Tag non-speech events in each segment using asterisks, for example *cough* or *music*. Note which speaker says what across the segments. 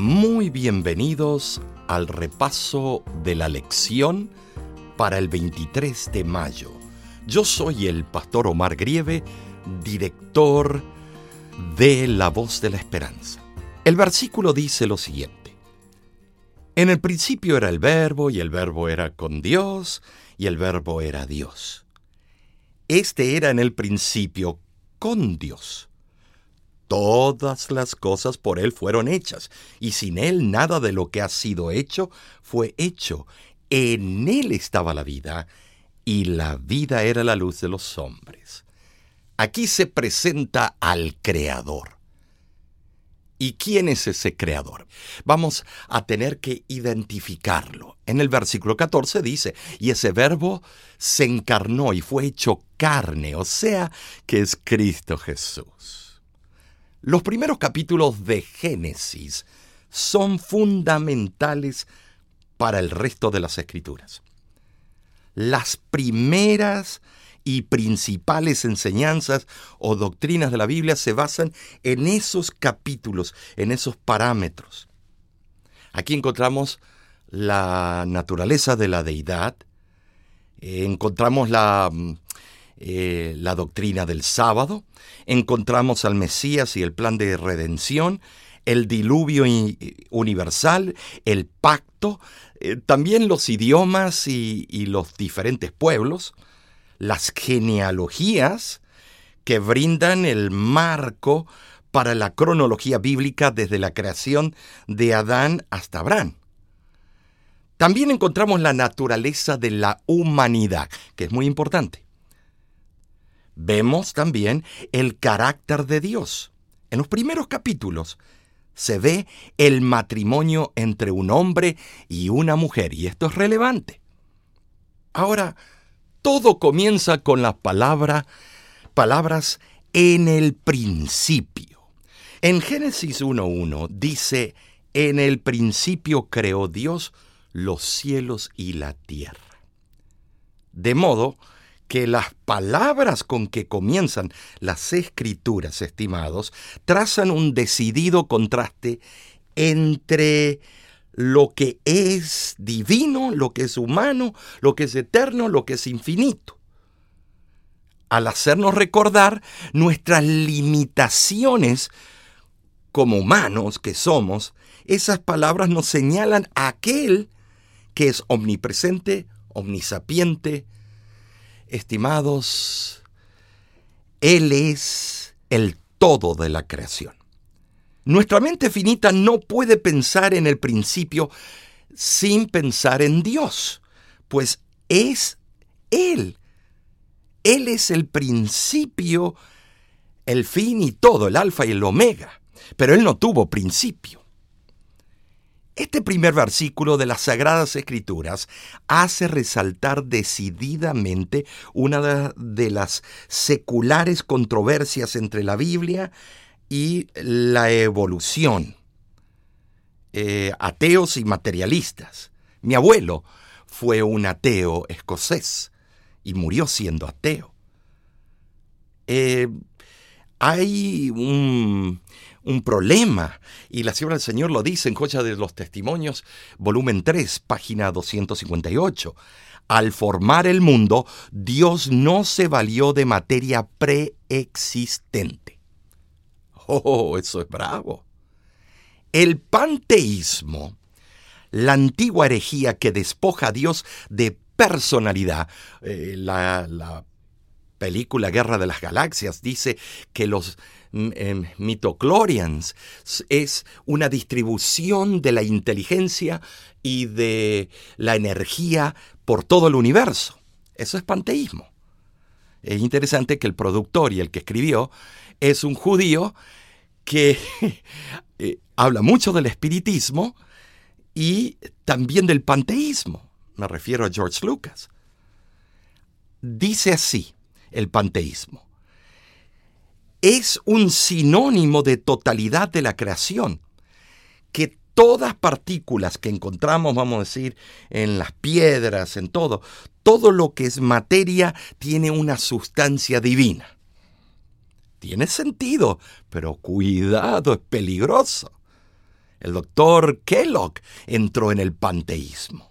Speaker 1: Muy bienvenidos al repaso de la lección para el 23 de mayo. Yo soy el pastor Omar Grieve, director de La Voz de la Esperanza. El versículo dice lo siguiente. En el principio era el verbo y el verbo era con Dios y el verbo era Dios. Este era en el principio con Dios. Todas las cosas por Él fueron hechas, y sin Él nada de lo que ha sido hecho fue hecho. En Él estaba la vida, y la vida era la luz de los hombres. Aquí se presenta al Creador. ¿Y quién es ese creador? Vamos a tener que identificarlo. En el versículo 14 dice, y ese verbo se encarnó y fue hecho carne, o sea, que es Cristo Jesús. Los primeros capítulos de Génesis son fundamentales para el resto de las escrituras. Las primeras y principales enseñanzas o doctrinas de la Biblia se basan en esos capítulos, en esos parámetros. Aquí encontramos la naturaleza de la deidad, encontramos la mm, eh, la doctrina del sábado, encontramos al Mesías y el plan de redención, el diluvio universal, el pacto, eh, también los idiomas y, y los diferentes pueblos, las genealogías que brindan el marco para la cronología bíblica desde la creación de Adán hasta Abraham. También encontramos la naturaleza de la humanidad, que es muy importante vemos también el carácter de Dios. En los primeros capítulos se ve el matrimonio entre un hombre y una mujer, y esto es relevante. Ahora, todo comienza con la palabra, palabras en el principio. En Génesis 1.1 dice, en el principio creó Dios los cielos y la tierra. De modo que las palabras con que comienzan las escrituras, estimados, trazan un decidido contraste entre lo que es divino, lo que es humano, lo que es eterno, lo que es infinito. Al hacernos recordar nuestras limitaciones como humanos que somos, esas palabras nos señalan a aquel que es omnipresente, omnisapiente, Estimados, Él es el todo de la creación. Nuestra mente finita no puede pensar en el principio sin pensar en Dios, pues es Él. Él es el principio, el fin y todo, el alfa y el omega, pero Él no tuvo principio. Este primer versículo de las Sagradas Escrituras hace resaltar decididamente una de las seculares controversias entre la Biblia y la evolución. Eh, ateos y materialistas. Mi abuelo fue un ateo escocés y murió siendo ateo. Eh, hay un, un problema. Y la Sierra del Señor lo dice en Joya de los Testimonios, volumen 3, página 258. Al formar el mundo, Dios no se valió de materia preexistente. Oh, eso es bravo. El panteísmo, la antigua herejía que despoja a Dios de personalidad, eh, la, la película Guerra de las Galaxias dice que los Em, mitochlorians es una distribución de la inteligencia y de la energía por todo el universo. Eso es panteísmo. Es interesante que el productor y el que escribió es un judío que *laughs* eh, habla mucho del espiritismo y también del panteísmo. Me refiero a George Lucas. Dice así el panteísmo es un sinónimo de totalidad de la creación, que todas partículas que encontramos, vamos a decir, en las piedras, en todo, todo lo que es materia tiene una sustancia divina. Tiene sentido, pero cuidado, es peligroso. El doctor Kellogg entró en el panteísmo.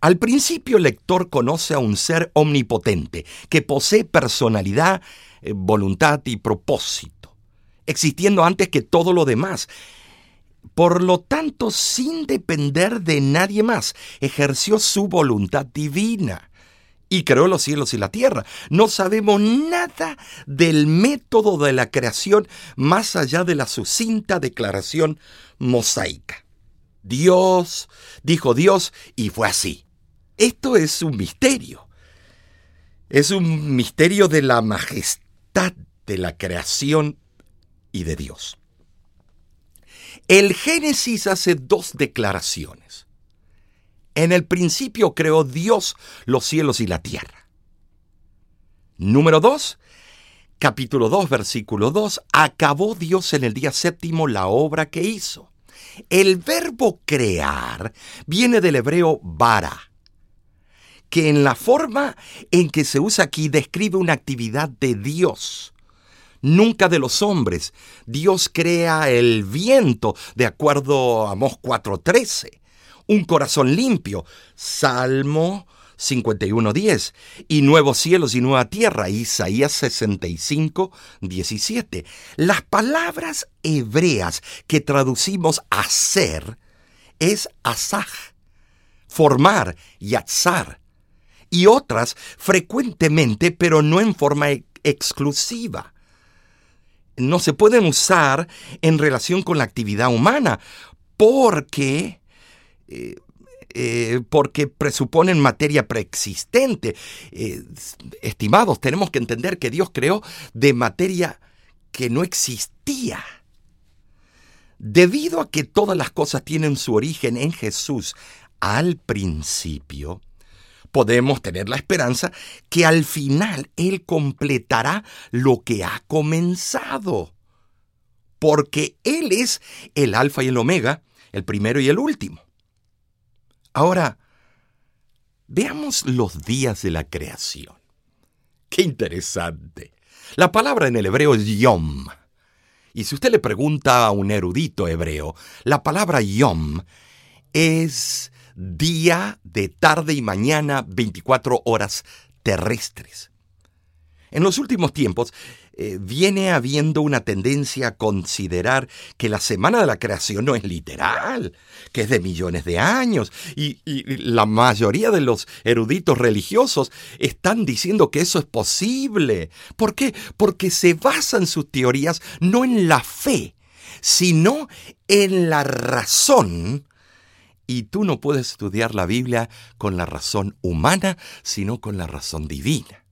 Speaker 1: Al principio el lector conoce a un ser omnipotente que posee personalidad, eh, voluntad y propósito, existiendo antes que todo lo demás. Por lo tanto, sin depender de nadie más, ejerció su voluntad divina y creó los cielos y la tierra. No sabemos nada del método de la creación más allá de la sucinta declaración mosaica. Dios, dijo Dios, y fue así. Esto es un misterio. Es un misterio de la majestad de la creación y de Dios. El Génesis hace dos declaraciones. En el principio creó Dios los cielos y la tierra. Número 2, capítulo 2, versículo 2, acabó Dios en el día séptimo la obra que hizo. El verbo crear viene del hebreo bara, que en la forma en que se usa aquí describe una actividad de Dios, nunca de los hombres. Dios crea el viento, de acuerdo a Amós 4:13, un corazón limpio, Salmo 51:10, y nuevos cielos y nueva tierra, Isaías 65, 17. Las palabras hebreas que traducimos hacer es asaj, formar, yatzar y otras frecuentemente, pero no en forma exclusiva. No se pueden usar en relación con la actividad humana porque, eh, eh, porque presuponen materia preexistente. Eh, estimados, tenemos que entender que Dios creó de materia que no existía. Debido a que todas las cosas tienen su origen en Jesús al principio, podemos tener la esperanza que al final Él completará lo que ha comenzado. Porque Él es el alfa y el omega, el primero y el último. Ahora, veamos los días de la creación. Qué interesante. La palabra en el hebreo es yom. Y si usted le pregunta a un erudito hebreo, la palabra yom es día, de tarde y mañana, 24 horas terrestres. En los últimos tiempos eh, viene habiendo una tendencia a considerar que la semana de la creación no es literal, que es de millones de años, y, y la mayoría de los eruditos religiosos están diciendo que eso es posible. ¿Por qué? Porque se basan sus teorías no en la fe, sino en la razón y tú no puedes estudiar la Biblia con la razón humana, sino con la razón divina.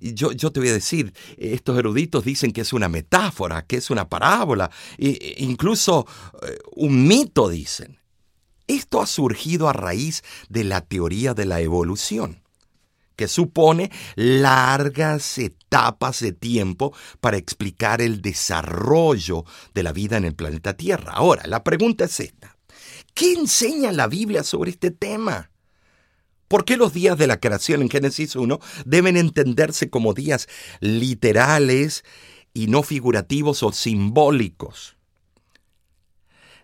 Speaker 1: Yo, yo, te voy a decir, estos eruditos dicen que es una metáfora, que es una parábola, e incluso eh, un mito dicen. Esto ha surgido a raíz de la teoría de la evolución, que supone largas etapas de tiempo para explicar el desarrollo de la vida en el planeta Tierra. Ahora, la pregunta es esta. ¿Qué enseña la Biblia sobre este tema? ¿Por qué los días de la creación en Génesis 1 deben entenderse como días literales y no figurativos o simbólicos?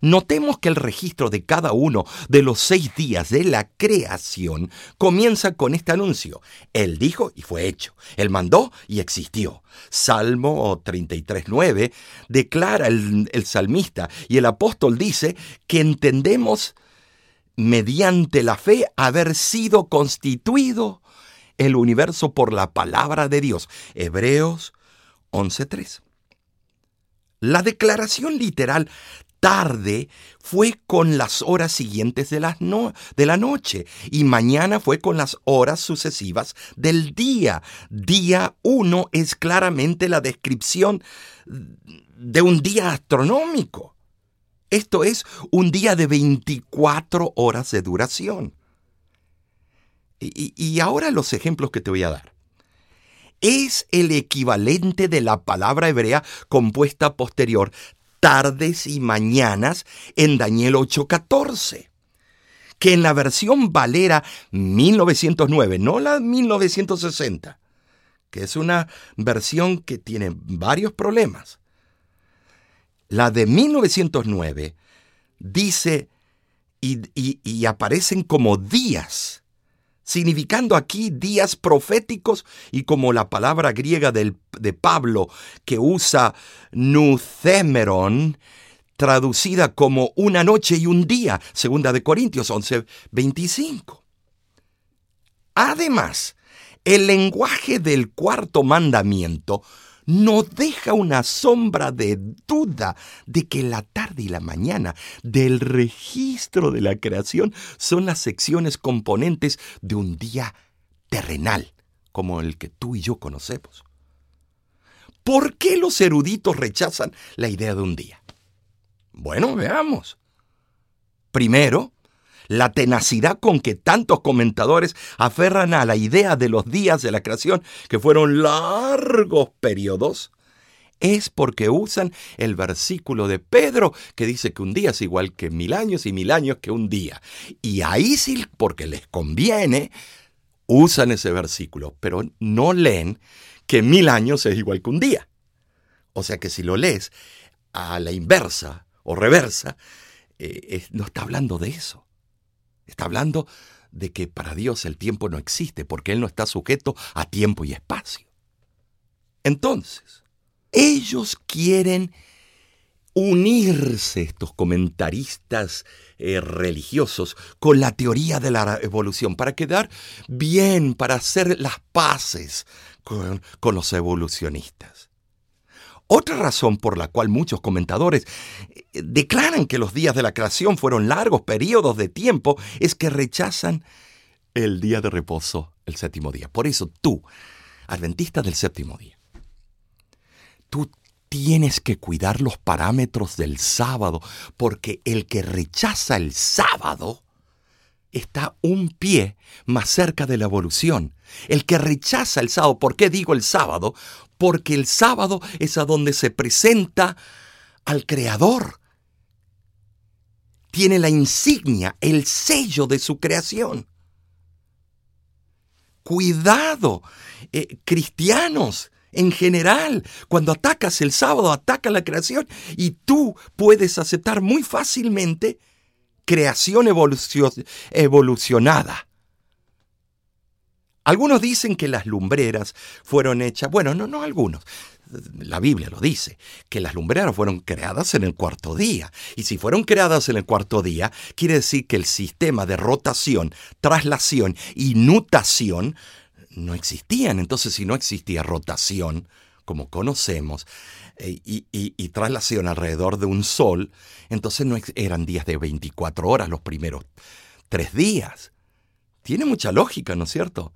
Speaker 1: Notemos que el registro de cada uno de los seis días de la creación comienza con este anuncio. Él dijo y fue hecho. Él mandó y existió. Salmo 33.9 declara el, salmista y el apóstol dice que entendemos mediante la fe haber sido constituido el universo por la palabra de Dios. Hebreos 11.3. La declaración literal tarde fue con las horas siguientes de la, noche y mañana fue con las horas sucesivas del día. Día 1 es claramente la descripción de un día astronómico. Esto es un día de 24 horas de duración. Y ahora los ejemplos que te voy a dar es el equivalente de la palabra hebrea compuesta posterior tardes y mañanas en Daniel 8:14 que en la versión Valera 1909, no la 1960, que es una versión que tiene varios problemas. La de 1909 dice y, aparecen como días, significando aquí días proféticos y como la palabra griega de Pablo que usa nucemeron, traducida como una noche y un día, segunda de Corintios 11, 25. Además, el lenguaje del cuarto mandamiento no deja una sombra de duda de que la tarde y la mañana del registro de la creación son las secciones componentes de un día terrenal, como el que tú y yo conocemos. ¿Por qué los eruditos rechazan la idea de un día? Bueno, veamos. Primero, la tenacidad con que tantos comentadores aferran a la idea de los días de la creación, que fueron largos periodos, es porque usan el versículo de Pedro que dice que un día es igual que mil años y mil años que un día. Y ahí sí, porque les conviene, usan ese versículo, pero no leen que mil años es igual que un día. O sea que si lo lees a la inversa o reversa, eh, no está hablando de eso. Está hablando de que para Dios el tiempo no existe porque Él no está sujeto a tiempo y espacio. Entonces, ellos quieren unirse, estos comentaristas eh, religiosos, con la teoría de la evolución, para quedar bien, para hacer las paces con los evolucionistas. Otra razón por la cual muchos comentadores eh, declaran que los días de la creación fueron largos periodos de tiempo es que rechazan el día de reposo, el séptimo día. Por eso tú, adventista del séptimo día, tú tienes que cuidar los parámetros del sábado, porque el que rechaza el sábado está un pie más cerca de la evolución. El que rechaza el sábado, ¿por qué digo el sábado? Porque el sábado es a donde se presenta al Creador. Tiene la insignia, el sello de su creación. Cuidado, eh, cristianos en general, cuando atacas el sábado, ataca la creación y tú puedes aceptar muy fácilmente creación evolucionada. Algunos dicen que las lumbreras fueron hechas, bueno, no, no algunos, la Biblia lo dice, que las lumbreras fueron creadas en el cuarto día. Y si fueron creadas en el cuarto día, quiere decir que el sistema de rotación, traslación y nutación no existían. Entonces, si no existía rotación, como conocemos, eh, y, traslación alrededor de un sol, entonces no eran días de 24 horas los primeros tres días. Tiene mucha lógica, ¿no es cierto?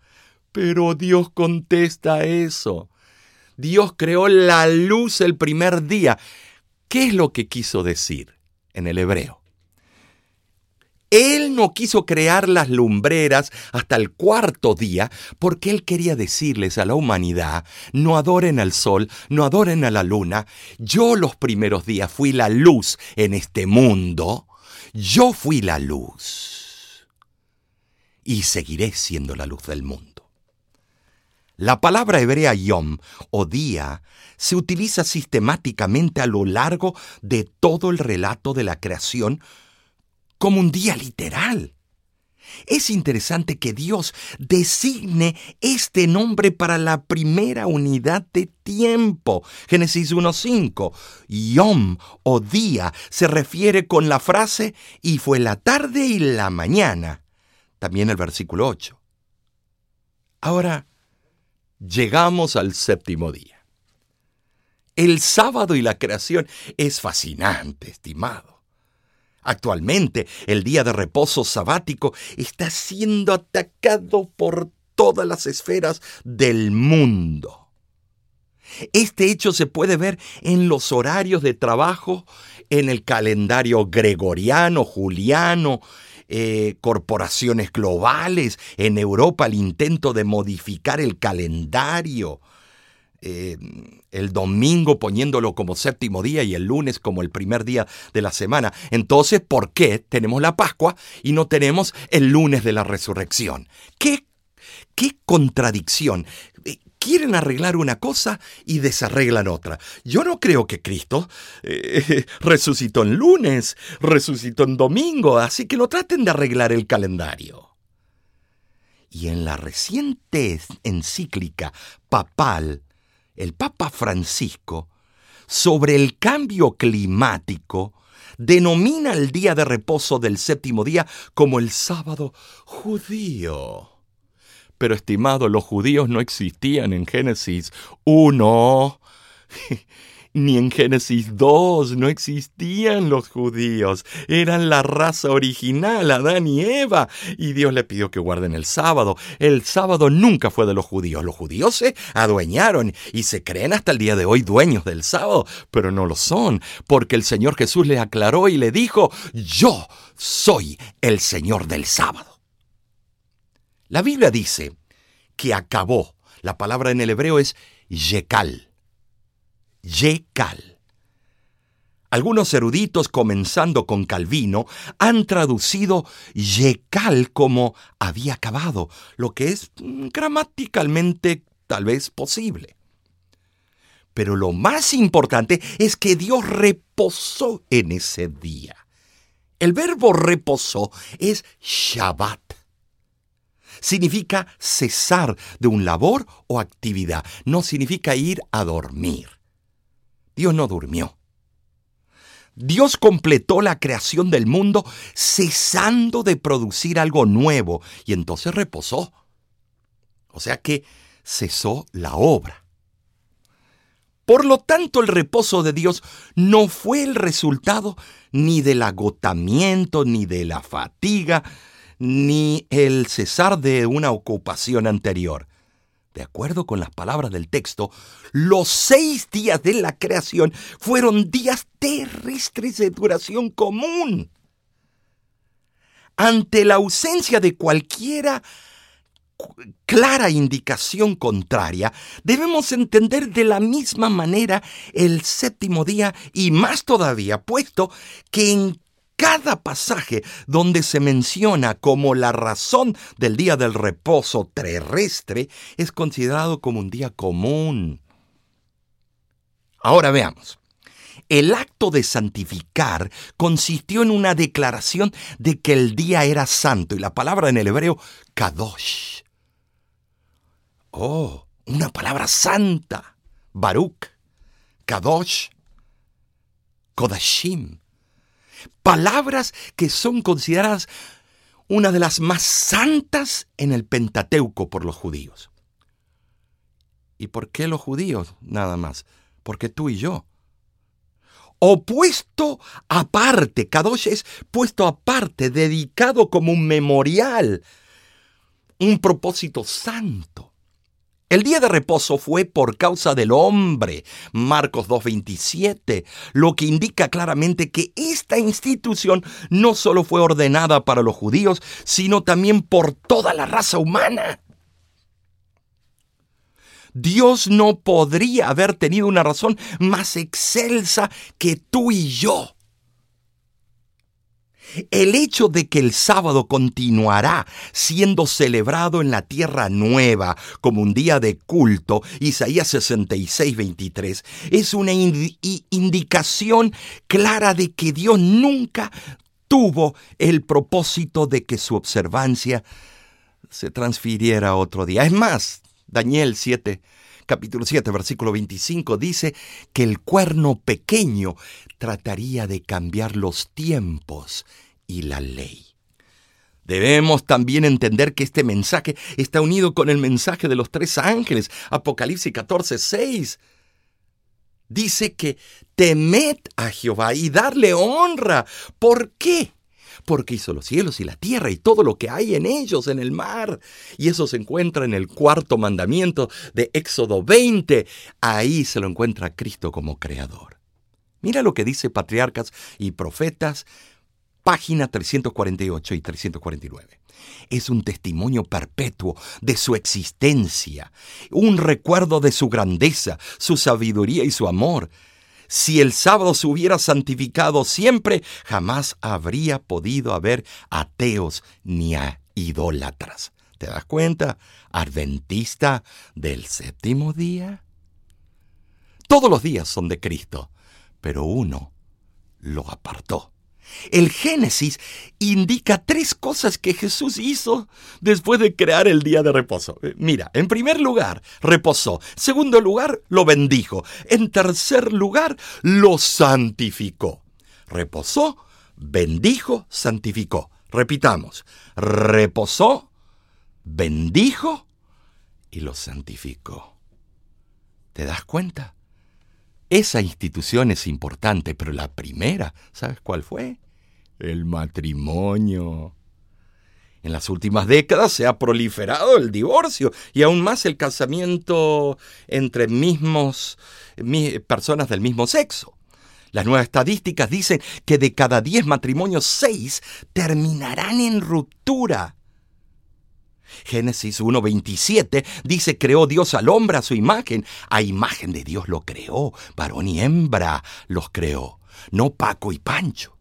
Speaker 1: Pero Dios contesta eso. Dios creó la luz el primer día. ¿Qué es lo que quiso decir en el hebreo? Él no quiso crear las lumbreras hasta el cuarto día porque él quería decirles a la humanidad, no adoren al sol, no adoren a la luna. Yo los primeros días fui la luz en este mundo. Yo fui la luz. Y seguiré siendo la luz del mundo. La palabra hebrea yom o día se utiliza sistemáticamente a lo largo de todo el relato de la creación como un día literal. Es interesante que Dios designe este nombre para la primera unidad de tiempo. Génesis 1.5. Yom o día se refiere con la frase y fue la tarde y la mañana. También el versículo 8. Ahora, llegamos al séptimo día. El sábado y la creación es fascinante, estimado. Actualmente, el día de reposo sabático está siendo atacado por todas las esferas del mundo. Este hecho se puede ver en los horarios de trabajo, en el calendario gregoriano, juliano, eh, corporaciones globales, en Europa el intento de modificar el calendario, eh, el domingo poniéndolo como séptimo día y el lunes como el primer día de la semana. Entonces, ¿por qué tenemos la Pascua y no tenemos el lunes de la resurrección? ¿Qué, qué contradicción? Quieren arreglar una cosa y desarreglan otra. Yo no creo que Cristo eh, *laughs* resucitó en lunes, resucitó en domingo, así que no traten de arreglar el calendario. Y en la reciente encíclica papal, el Papa Francisco, sobre el cambio climático, denomina el día de reposo del séptimo día como el sábado judío. Pero estimado, los judíos no existían en Génesis 1. *laughs* Ni en Génesis 2 no existían los judíos. Eran la raza original, Adán y Eva. Y Dios le pidió que guarden el sábado. El sábado nunca fue de los judíos. Los judíos se adueñaron y se creen hasta el día de hoy dueños del sábado, pero no lo son, porque el Señor Jesús le aclaró y le dijo, yo soy el Señor del sábado. La Biblia dice que acabó. La palabra en el hebreo es yekal. Yekal. Algunos eruditos, comenzando con Calvino, han traducido Yekal como había acabado, lo que es gramaticalmente tal vez posible. Pero lo más importante es que Dios reposó en ese día. El verbo reposó es Shabbat significa cesar de un labor o actividad, no significa ir a dormir. Dios no durmió. Dios completó la creación del mundo cesando de producir algo nuevo y entonces reposó. O sea que cesó la obra. Por lo tanto, el reposo de Dios no fue el resultado ni del agotamiento, ni de la fatiga, ni el cesar de una ocupación anterior. De acuerdo con las palabras del texto, los seis días de la creación fueron días terrestres de duración común. Ante la ausencia de cualquiera clara indicación contraria, debemos entender de la misma manera el séptimo día y más todavía, puesto que en cada pasaje donde se menciona como la razón del día del reposo terrestre es considerado como un día común. Ahora veamos. El acto de santificar consistió en una declaración de que el día era santo y la palabra en el hebreo kadosh. Oh, una palabra santa. Baruch, kadosh, kodashim palabras que son consideradas una de las más santas en el Pentateuco por los judíos. ¿Y por qué los judíos nada más? Porque tú y yo. Opuesto aparte, Kadosh es puesto aparte, dedicado como un memorial, un propósito santo. El día de reposo fue por causa del hombre, Marcos 2.27, lo que indica claramente que esta institución no solo fue ordenada para los judíos, sino también por toda la raza humana. Dios no podría haber tenido una razón más excelsa que tú y yo el hecho de que el sábado continuará siendo celebrado en la tierra nueva como un día de culto, Isaías 66, 23, es una indicación clara de que Dios nunca tuvo el propósito de que su observancia se transfiriera a otro día. Es más, Daniel 7, capítulo 7, versículo 25 dice que el cuerno pequeño trataría de cambiar los tiempos y la ley. Debemos también entender que este mensaje está unido con el mensaje de los tres ángeles. Apocalipsis 14, 6. Dice que temed a Jehová y darle honra. ¿Por qué? Porque hizo los cielos y la tierra y todo lo que hay en ellos, en el mar. Y eso se encuentra en el cuarto mandamiento de Éxodo 20. Ahí se lo encuentra Cristo como creador. Mira lo que dice Patriarcas y Profetas página 348 y 349. Es un testimonio perpetuo de su existencia, un recuerdo de su grandeza, su sabiduría y su amor. Si el sábado se hubiera santificado siempre, jamás habría podido haber ateos ni a idólatras. ¿te das cuenta? Adventista del séptimo día. Todos los días son de Cristo, pero uno lo apartó. El Génesis indica tres cosas que Jesús hizo después de crear el día de reposo. Eh, mira, en primer lugar, reposó. Segundo lugar, lo bendijo. En tercer lugar, lo santificó. Reposó, bendijo, santificó. Repitamos, reposó, bendijo y lo santificó. ¿Te das cuenta? Esa institución es importante, pero la primera, ¿sabes cuál fue? El matrimonio. En las últimas décadas se ha proliferado el divorcio y aún más el casamiento entre mismos personas del mismo sexo. Las nuevas estadísticas dicen que de cada 10 matrimonios, 6 terminarán en ruptura. Génesis 1.27 dice, creó Dios al hombre a su imagen. A imagen de Dios lo creó, varón y hembra los creó, no Paco y Pancho.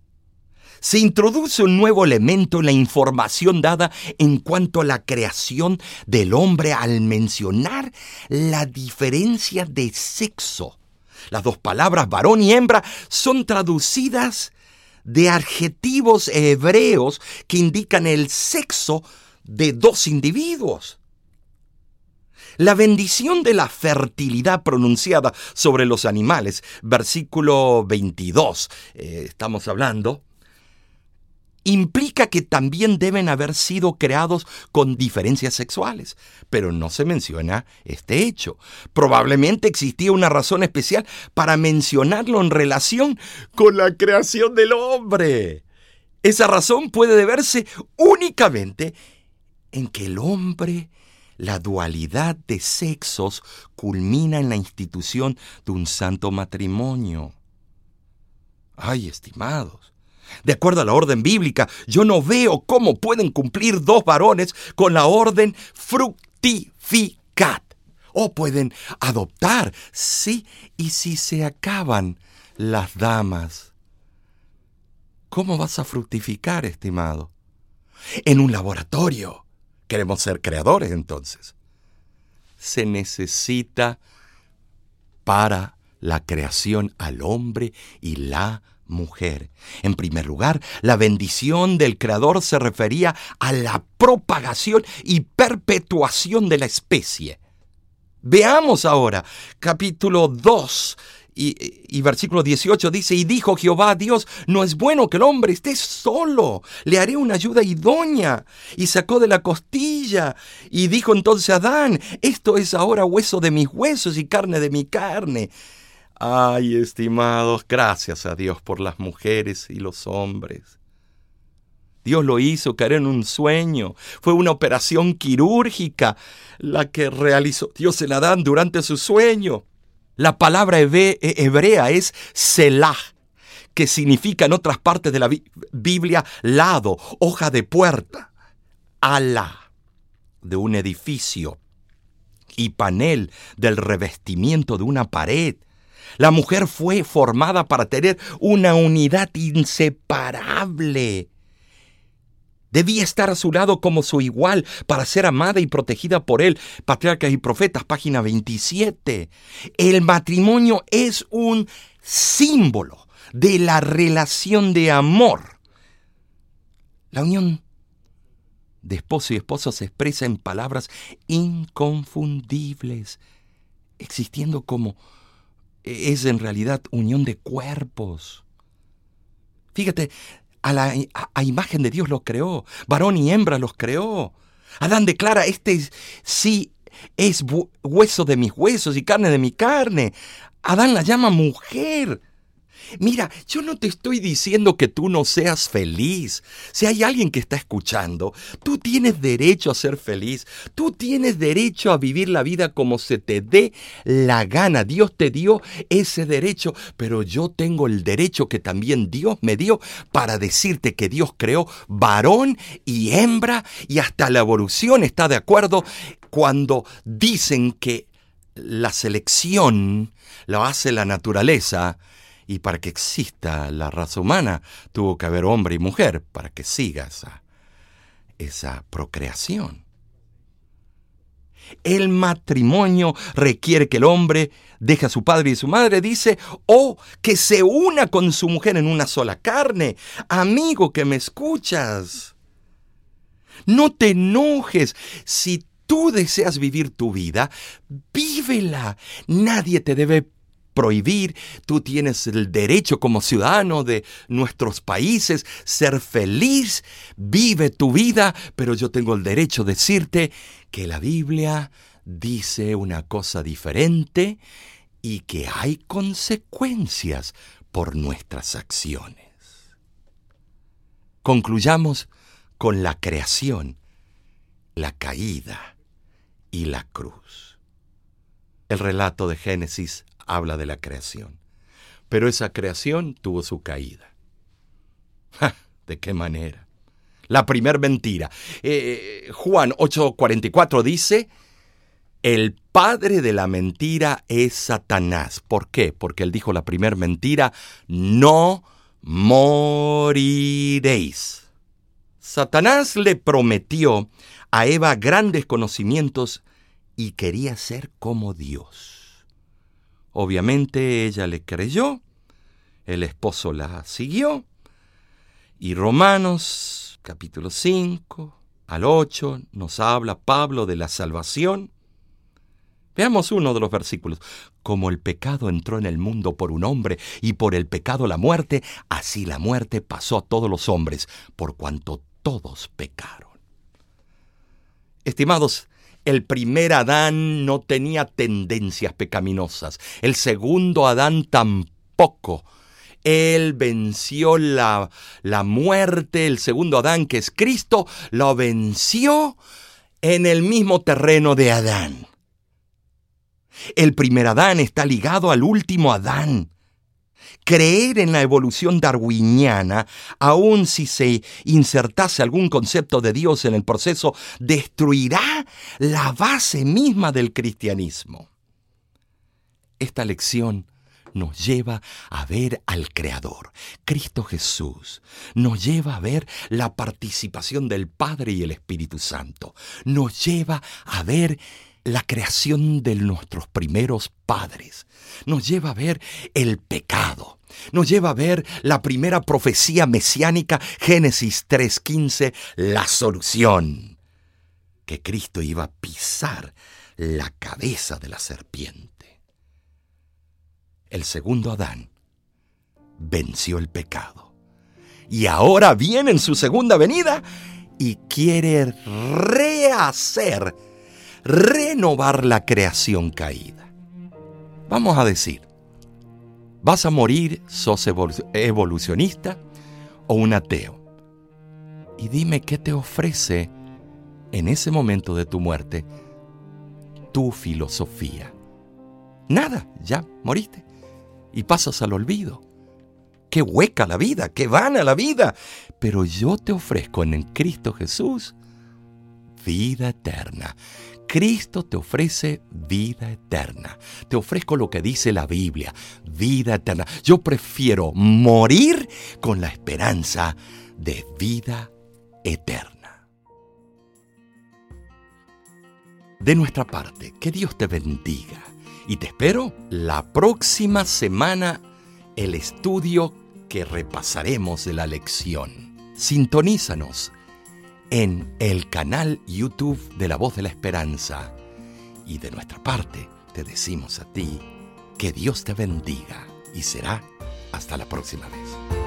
Speaker 1: Se introduce un nuevo elemento en la información dada en cuanto a la creación del hombre al mencionar la diferencia de sexo. Las dos palabras varón y hembra son traducidas de adjetivos hebreos que indican el sexo de dos individuos. La bendición de la fertilidad pronunciada sobre los animales, versículo 22, eh, estamos hablando, implica que también deben haber sido creados con diferencias sexuales, pero no se menciona este hecho. Probablemente existía una razón especial para mencionarlo en relación con la creación del hombre. Esa razón puede deberse únicamente en que el hombre, la dualidad de sexos, culmina en la institución de un santo matrimonio. Ay, estimados, de acuerdo a la orden bíblica, yo no veo cómo pueden cumplir dos varones con la orden fructificad. O pueden adoptar, sí, y si se acaban las damas. ¿Cómo vas a fructificar, estimado? En un laboratorio Queremos ser creadores entonces. Se necesita para la creación al hombre y la mujer. En primer lugar, la bendición del Creador se refería a la propagación y perpetuación de la especie. Veamos ahora capítulo 2 y, versículo 18 dice, y dijo Jehová Dios, no es bueno que el hombre esté solo, le haré una ayuda idónea. Y sacó de la costilla, y dijo entonces Adán, esto es ahora hueso de mis huesos y carne de mi carne. Ay, estimados, gracias a Dios por las mujeres y los hombres. Dios lo hizo caer en un sueño. Fue una operación quirúrgica la que realizó Dios en Adán durante su sueño. La palabra hebrea es selah, que significa en otras partes de la Biblia lado, hoja de puerta, ala de un edificio y panel del revestimiento de una pared. La mujer fue formada para tener una unidad inseparable Debía estar a su lado como su igual para ser amada y protegida por él. Patriarcas y Profetas, página 27. El matrimonio es un símbolo de la relación de amor. La unión de esposo y esposa se expresa en palabras inconfundibles, existiendo como es en realidad unión de cuerpos. Fíjate, a la imagen de Dios los creó, varón y hembra los creó. Adán declara, este sí es hueso de mis huesos y carne de mi carne. Adán la llama mujer. Mira, yo no te estoy diciendo que tú no seas feliz. Si hay alguien que está escuchando, tú tienes derecho a ser feliz. Tú tienes derecho a vivir la vida como se te dé la gana. Dios te dio ese derecho, pero yo tengo el derecho que también Dios me dio para decirte que Dios creó varón y hembra y hasta la evolución está de acuerdo cuando dicen que la selección lo hace la naturaleza y para que exista la raza humana tuvo que haber hombre y mujer para que siga esa, esa procreación. El matrimonio requiere que el hombre deje a su padre y su madre, dice, o que se una con su mujer en una sola carne. Amigo que me escuchas, no te enojes. Si tú deseas vivir tu vida, vívela. Nadie te debe prohibir, tú tienes el derecho como ciudadano de nuestros países ser feliz, vive tu vida, pero yo tengo el derecho de decirte que la Biblia dice una cosa diferente y que hay consecuencias por nuestras acciones. Concluyamos con la creación, la caída y la cruz. El relato de Génesis habla de la creación. Pero esa creación tuvo su caída. *laughs* ¿De qué manera? La primer mentira. Eh, Juan 8:44 dice, el padre de la mentira es Satanás. ¿Por qué? Porque él dijo la primer mentira, no moriréis. Satanás le prometió a Eva grandes conocimientos y quería ser como Dios. Obviamente ella le creyó, el esposo la siguió, y Romanos capítulo 5 al 8 nos habla Pablo de la salvación. Veamos uno de los versículos. Como el pecado entró en el mundo por un hombre y por el pecado la muerte, así la muerte pasó a todos los hombres, por cuanto todos pecaron. Estimados, el primer Adán no tenía tendencias pecaminosas. El segundo Adán tampoco. Él venció la, la muerte. El segundo Adán, que es Cristo, lo venció en el mismo terreno de Adán. El primer Adán está ligado al último Adán. Creer en la evolución darwiniana, aun si se insertase algún concepto de Dios en el proceso, destruirá la base misma del cristianismo. Esta lección nos lleva a ver al Creador, Cristo Jesús. Nos lleva a ver la participación del Padre y el Espíritu Santo. Nos lleva a ver la creación de nuestros primeros padres. Nos lleva a ver el pecado. Nos lleva a ver la primera profecía mesiánica, Génesis 3.15, la solución. Que Cristo iba a pisar la cabeza de la serpiente. El segundo Adán venció el pecado. Y ahora viene en su segunda venida y quiere rehacer renovar la creación caída. Vamos a decir, ¿vas a morir, sos evolucionista o un ateo? Y dime qué te ofrece en ese momento de tu muerte tu filosofía. Nada, ya moriste y pasas al olvido. Qué hueca la vida, qué vana la vida. Pero yo te ofrezco en Cristo Jesús vida eterna. Cristo te ofrece vida eterna. Te ofrezco lo que dice la Biblia, vida eterna. Yo prefiero morir con la esperanza de vida eterna. De nuestra parte, que Dios te bendiga y te espero la próxima semana el estudio que repasaremos de la lección. Sintonízanos en el canal YouTube de La Voz de la Esperanza. Y de nuestra parte, te decimos a ti que Dios te bendiga y será hasta la próxima vez.